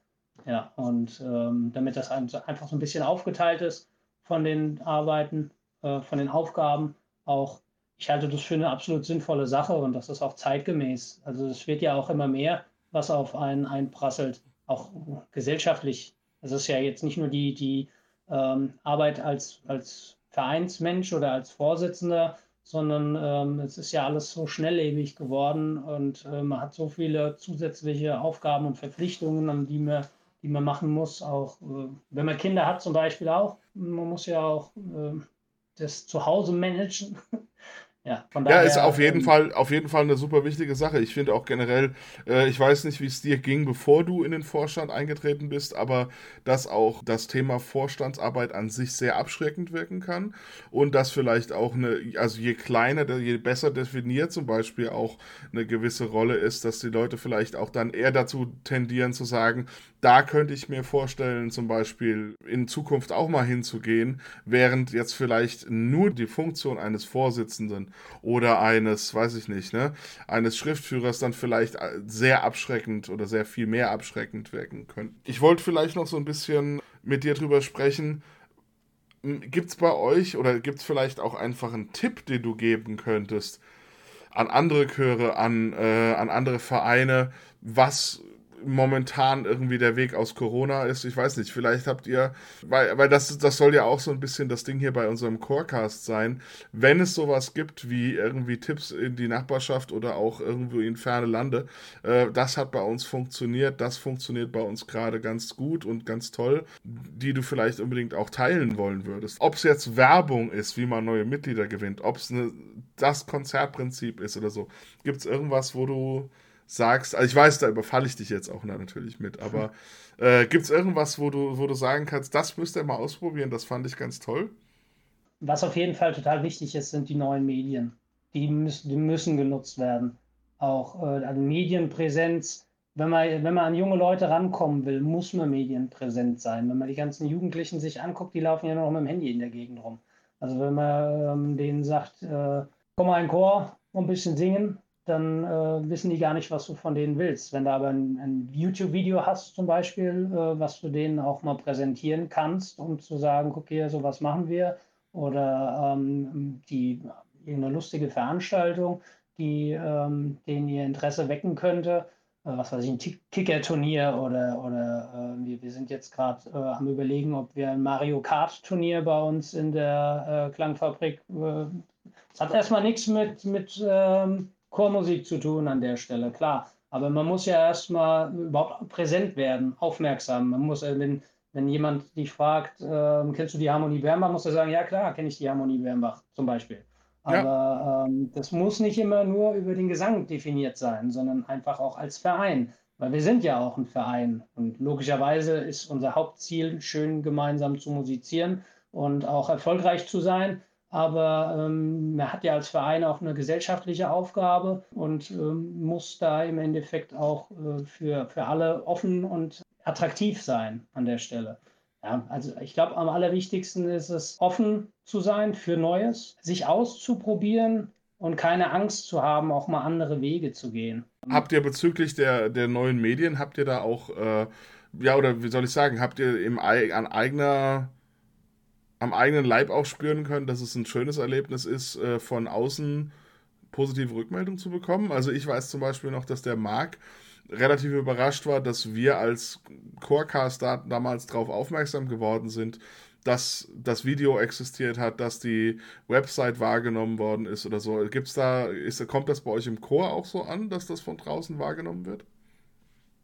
Ja, und ähm, damit das einfach so ein bisschen aufgeteilt ist von den Arbeiten, äh, von den Aufgaben, auch ich halte das für eine absolut sinnvolle Sache und das ist auch zeitgemäß. Also es wird ja auch immer mehr, was auf einen einprasselt, auch gesellschaftlich. Es ist ja jetzt nicht nur die, die ähm, Arbeit als, als Vereinsmensch oder als Vorsitzender, sondern ähm, es ist ja alles so schnelllebig geworden und äh, man hat so viele zusätzliche Aufgaben und Verpflichtungen, an die man, die man machen muss. Auch äh, wenn man Kinder hat, zum Beispiel auch. Man muss ja auch äh, das Zuhause managen. Ja, von daher, ja, ist auf jeden ähm, Fall auf jeden Fall eine super wichtige Sache. Ich finde auch generell, äh, ich weiß nicht, wie es dir ging, bevor du in den Vorstand eingetreten bist, aber dass auch das Thema Vorstandsarbeit an sich sehr abschreckend wirken kann und dass vielleicht auch eine, also je kleiner, je besser definiert zum Beispiel auch eine gewisse Rolle ist, dass die Leute vielleicht auch dann eher dazu tendieren zu sagen, da könnte ich mir vorstellen, zum Beispiel in Zukunft auch mal hinzugehen, während jetzt vielleicht nur die Funktion eines Vorsitzenden oder eines, weiß ich nicht, ne, eines Schriftführers dann vielleicht sehr abschreckend oder sehr viel mehr abschreckend wirken könnte. Ich wollte vielleicht noch so ein bisschen mit dir drüber sprechen. Gibt es bei euch oder gibt es vielleicht auch einfach einen Tipp, den du geben könntest an andere Chöre, an, äh, an andere Vereine, was momentan irgendwie der Weg aus Corona ist. Ich weiß nicht, vielleicht habt ihr, weil, weil das, das soll ja auch so ein bisschen das Ding hier bei unserem Chorecast sein. Wenn es sowas gibt wie irgendwie Tipps in die Nachbarschaft oder auch irgendwo in ferne Lande, äh, das hat bei uns funktioniert, das funktioniert bei uns gerade ganz gut und ganz toll, die du vielleicht unbedingt auch teilen wollen würdest. Ob es jetzt Werbung ist, wie man neue Mitglieder gewinnt, ob es das Konzertprinzip ist oder so. Gibt es irgendwas, wo du sagst, also ich weiß, da überfalle ich dich jetzt auch natürlich mit, aber äh, gibt es irgendwas, wo du, wo du sagen kannst, das müsst ihr mal ausprobieren, das fand ich ganz toll? Was auf jeden Fall total wichtig ist, sind die neuen Medien. die müssen, die müssen genutzt werden. Auch äh, also Medienpräsenz. Wenn man, wenn man an junge Leute rankommen will, muss man medienpräsent sein. Wenn man die ganzen Jugendlichen sich anguckt, die laufen ja nur noch mit dem Handy in der Gegend rum. Also wenn man ähm, denen sagt, äh, komm mal in den Chor und ein bisschen singen, dann äh, wissen die gar nicht, was du von denen willst. Wenn du aber ein, ein YouTube-Video hast zum Beispiel, äh, was du denen auch mal präsentieren kannst, um zu sagen, guck hier, so was machen wir, oder ähm, die irgendeine lustige Veranstaltung, die ähm, denen ihr Interesse wecken könnte, äh, was weiß ich, ein Kicker-Turnier oder, oder äh, wir, wir sind jetzt gerade äh, am überlegen, ob wir ein Mario Kart-Turnier bei uns in der äh, Klangfabrik. Es hat erstmal nichts mit, mit ähm, Chormusik zu tun an der Stelle, klar. Aber man muss ja erstmal überhaupt präsent werden, aufmerksam. Man muss, äh, wenn, wenn jemand dich fragt, äh, kennst du die Harmonie Bernbach, muss er sagen, ja klar, kenne ich die Harmonie Bernbach zum Beispiel. Aber ja. ähm, das muss nicht immer nur über den Gesang definiert sein, sondern einfach auch als Verein. Weil wir sind ja auch ein Verein. Und logischerweise ist unser Hauptziel, schön gemeinsam zu musizieren und auch erfolgreich zu sein aber ähm, man hat ja als Verein auch eine gesellschaftliche Aufgabe und ähm, muss da im Endeffekt auch äh, für, für alle offen und attraktiv sein an der Stelle. Ja, also ich glaube, am allerwichtigsten ist es, offen zu sein für Neues, sich auszuprobieren und keine Angst zu haben, auch mal andere Wege zu gehen. Habt ihr bezüglich der, der neuen Medien, habt ihr da auch, äh, ja, oder wie soll ich sagen, habt ihr im, an eigener am eigenen Leib auch spüren können, dass es ein schönes Erlebnis ist, äh, von außen positive Rückmeldung zu bekommen. Also ich weiß zum Beispiel noch, dass der Marc relativ überrascht war, dass wir als Chorecast da, damals darauf aufmerksam geworden sind, dass das Video existiert hat, dass die Website wahrgenommen worden ist oder so. Gibt's da, ist, kommt das bei euch im Chor auch so an, dass das von draußen wahrgenommen wird?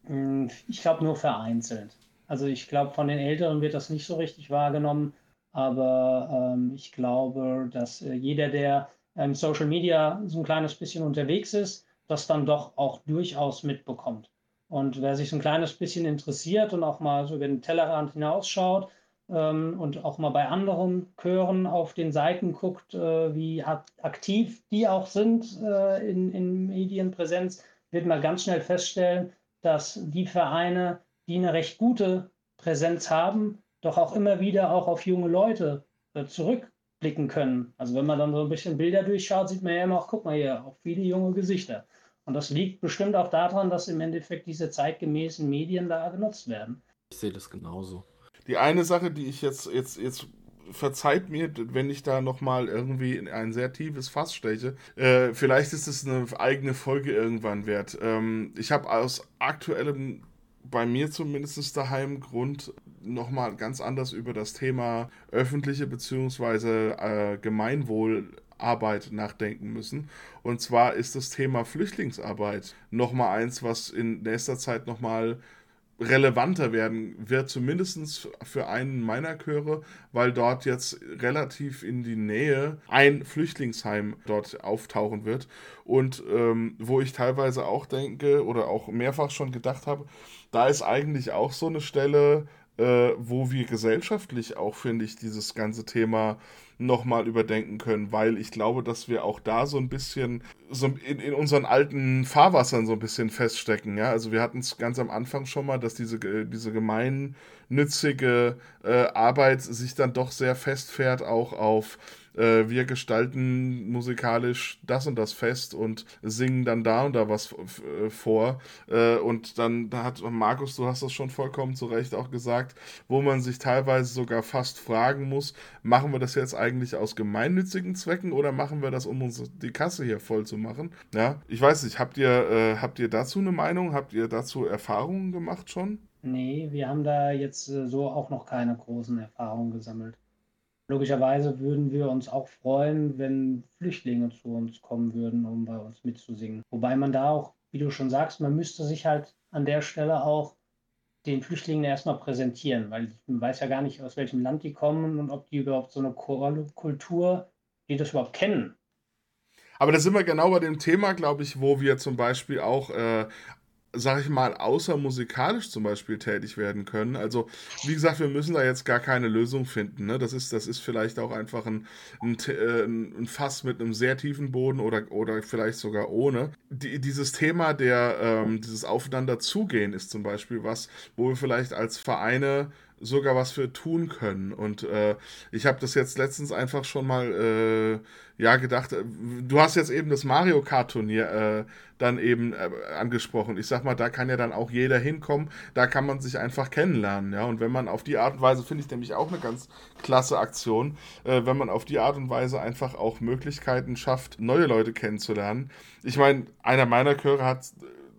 Hm, ich glaube nur vereinzelt. Also ich glaube, von den Älteren wird das nicht so richtig wahrgenommen. Aber ähm, ich glaube, dass äh, jeder, der im Social Media so ein kleines bisschen unterwegs ist, das dann doch auch durchaus mitbekommt. Und wer sich so ein kleines bisschen interessiert und auch mal so über den Tellerrand hinausschaut ähm, und auch mal bei anderen Chören auf den Seiten guckt, äh, wie aktiv die auch sind äh, in, in Medienpräsenz, wird man ganz schnell feststellen, dass die Vereine, die eine recht gute Präsenz haben, doch auch immer wieder auch auf junge Leute äh, zurückblicken können. Also wenn man dann so ein bisschen Bilder durchschaut, sieht man ja immer auch, guck mal hier, auch viele junge Gesichter. Und das liegt bestimmt auch daran, dass im Endeffekt diese zeitgemäßen Medien da genutzt werden. Ich sehe das genauso. Die eine Sache, die ich jetzt, jetzt, jetzt verzeiht mir, wenn ich da nochmal irgendwie in ein sehr tiefes Fass steche. Äh, vielleicht ist es eine eigene Folge irgendwann wert. Ähm, ich habe aus aktuellem bei mir zumindest daheim Grund, nochmal ganz anders über das Thema öffentliche bzw. Äh, Gemeinwohlarbeit nachdenken müssen. Und zwar ist das Thema Flüchtlingsarbeit nochmal eins, was in nächster Zeit nochmal relevanter werden wird, zumindest für einen meiner Chöre, weil dort jetzt relativ in die Nähe ein Flüchtlingsheim dort auftauchen wird. Und ähm, wo ich teilweise auch denke oder auch mehrfach schon gedacht habe, da ist eigentlich auch so eine Stelle, äh, wo wir gesellschaftlich auch, finde ich, dieses ganze Thema nochmal überdenken können, weil ich glaube, dass wir auch da so ein bisschen so in, in unseren alten Fahrwassern so ein bisschen feststecken. Ja? Also wir hatten es ganz am Anfang schon mal, dass diese, diese gemeinnützige äh, Arbeit sich dann doch sehr festfährt, auch auf äh, wir gestalten musikalisch das und das fest und singen dann da und da was äh, vor. Äh, und dann da hat Markus, du hast das schon vollkommen zu Recht auch gesagt, wo man sich teilweise sogar fast fragen muss, machen wir das jetzt eigentlich aus gemeinnützigen Zwecken oder machen wir das, um uns die Kasse hier voll zu machen? Ja, ich weiß nicht, habt ihr, äh, habt ihr dazu eine Meinung? Habt ihr dazu Erfahrungen gemacht schon? Nee, wir haben da jetzt äh, so auch noch keine großen Erfahrungen gesammelt. Logischerweise würden wir uns auch freuen, wenn Flüchtlinge zu uns kommen würden, um bei uns mitzusingen. Wobei man da auch, wie du schon sagst, man müsste sich halt an der Stelle auch den Flüchtlingen erstmal präsentieren, weil man weiß ja gar nicht, aus welchem Land die kommen und ob die überhaupt so eine Kultur, die das überhaupt kennen. Aber da sind wir genau bei dem Thema, glaube ich, wo wir zum Beispiel auch äh, sag ich mal, außer musikalisch zum Beispiel tätig werden können. Also, wie gesagt, wir müssen da jetzt gar keine Lösung finden. Ne? Das, ist, das ist vielleicht auch einfach ein, ein, äh, ein Fass mit einem sehr tiefen Boden oder, oder vielleicht sogar ohne. Die, dieses Thema der, ähm, dieses Aufeinander zugehen ist zum Beispiel was, wo wir vielleicht als Vereine sogar was für tun können. Und äh, ich habe das jetzt letztens einfach schon mal äh, ja gedacht. Äh, du hast jetzt eben das Mario Kart Turnier äh, dann eben äh, angesprochen. Ich sag mal, da kann ja dann auch jeder hinkommen. Da kann man sich einfach kennenlernen. Ja, und wenn man auf die Art und Weise finde ich nämlich auch eine ganz klasse Aktion, äh, wenn man auf die Art und Weise einfach auch Möglichkeiten schafft, neue Leute kennenzulernen. Ich meine, einer meiner Chöre hat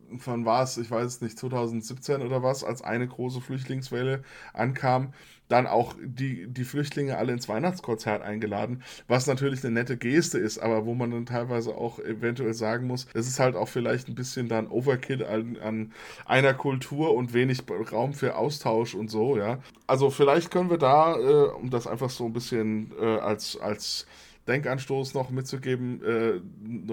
war es, ich weiß es nicht, 2017 oder was, als eine große Flüchtlingswelle ankam, dann auch die, die Flüchtlinge alle ins Weihnachtskonzert eingeladen, was natürlich eine nette Geste ist, aber wo man dann teilweise auch eventuell sagen muss, es ist halt auch vielleicht ein bisschen dann Overkill an, an einer Kultur und wenig Raum für Austausch und so, ja. Also vielleicht können wir da, äh, um das einfach so ein bisschen äh, als, als Denkanstoß noch mitzugeben, äh,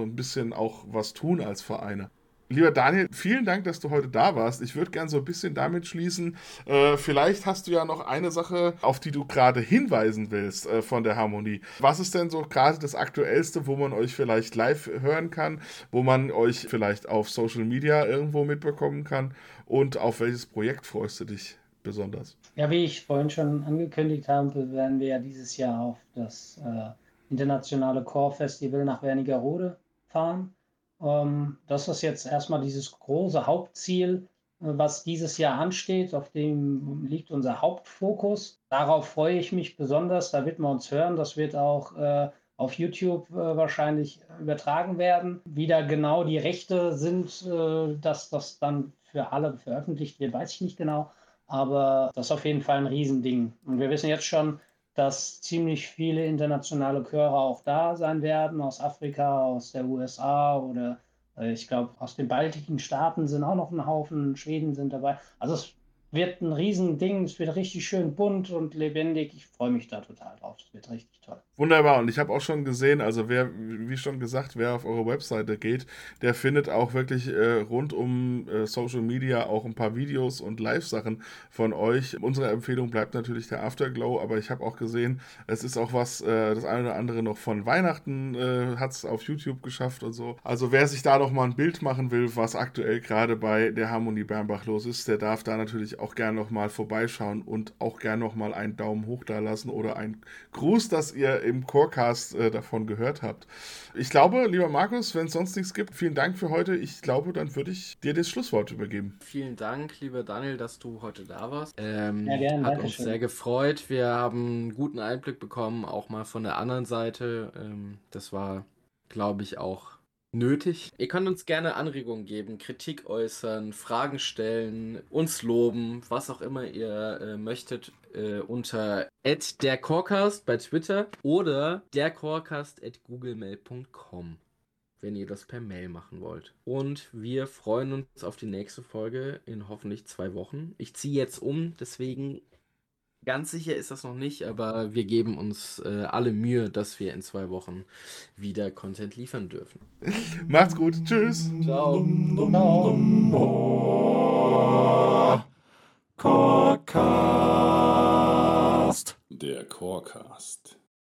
ein bisschen auch was tun als Vereine. Lieber Daniel, vielen Dank, dass du heute da warst. Ich würde gerne so ein bisschen damit schließen. Äh, vielleicht hast du ja noch eine Sache, auf die du gerade hinweisen willst äh, von der Harmonie. Was ist denn so gerade das Aktuellste, wo man euch vielleicht live hören kann, wo man euch vielleicht auf Social Media irgendwo mitbekommen kann? Und auf welches Projekt freust du dich besonders? Ja, wie ich vorhin schon angekündigt habe, werden wir ja dieses Jahr auf das äh, internationale Core Festival nach Wernigerode fahren. Ähm, das ist jetzt erstmal dieses große Hauptziel, äh, was dieses Jahr ansteht. Auf dem liegt unser Hauptfokus. Darauf freue ich mich besonders. Da wird man uns hören. Das wird auch äh, auf YouTube äh, wahrscheinlich übertragen werden. Wie da genau die Rechte sind, äh, dass das dann für alle veröffentlicht wird, weiß ich nicht genau. Aber das ist auf jeden Fall ein Riesending. Und wir wissen jetzt schon, dass ziemlich viele internationale Chöre auch da sein werden, aus Afrika, aus der USA oder äh, ich glaube aus den baltischen Staaten sind auch noch ein Haufen, Schweden sind dabei. Also es wird ein Riesending, es wird richtig schön bunt und lebendig. Ich freue mich da total drauf. Es wird richtig toll. Wunderbar. Und ich habe auch schon gesehen, also wer, wie schon gesagt, wer auf eure Webseite geht, der findet auch wirklich äh, rund um äh, Social Media auch ein paar Videos und Live-Sachen von euch. Unsere Empfehlung bleibt natürlich der Afterglow, aber ich habe auch gesehen, es ist auch was, äh, das eine oder andere noch von Weihnachten äh, hat es auf YouTube geschafft und so. Also wer sich da noch mal ein Bild machen will, was aktuell gerade bei der Harmonie Bernbach los ist, der darf da natürlich auch gerne noch mal vorbeischauen und auch gerne noch mal einen Daumen hoch da lassen oder einen Gruß, dass ihr im Chorecast äh, davon gehört habt. Ich glaube, lieber Markus, wenn es sonst nichts gibt, vielen Dank für heute. Ich glaube, dann würde ich dir das Schlusswort übergeben. Vielen Dank, lieber Daniel, dass du heute da warst. Ähm, ja, gerne, hat uns schön. sehr gefreut. Wir haben einen guten Einblick bekommen, auch mal von der anderen Seite. Ähm, das war, glaube ich, auch nötig. Ihr könnt uns gerne Anregungen geben, Kritik äußern, Fragen stellen, uns loben, was auch immer ihr äh, möchtet, äh, unter dercorecast bei Twitter oder dercorecast.googlemail.com wenn ihr das per Mail machen wollt. Und wir freuen uns auf die nächste Folge in hoffentlich zwei Wochen. Ich ziehe jetzt um, deswegen Ganz sicher ist das noch nicht, aber wir geben uns äh, alle Mühe, dass wir in zwei Wochen wieder Content liefern dürfen. [laughs] Macht's gut. Tschüss. Ciao. Corecast. Der Corecast.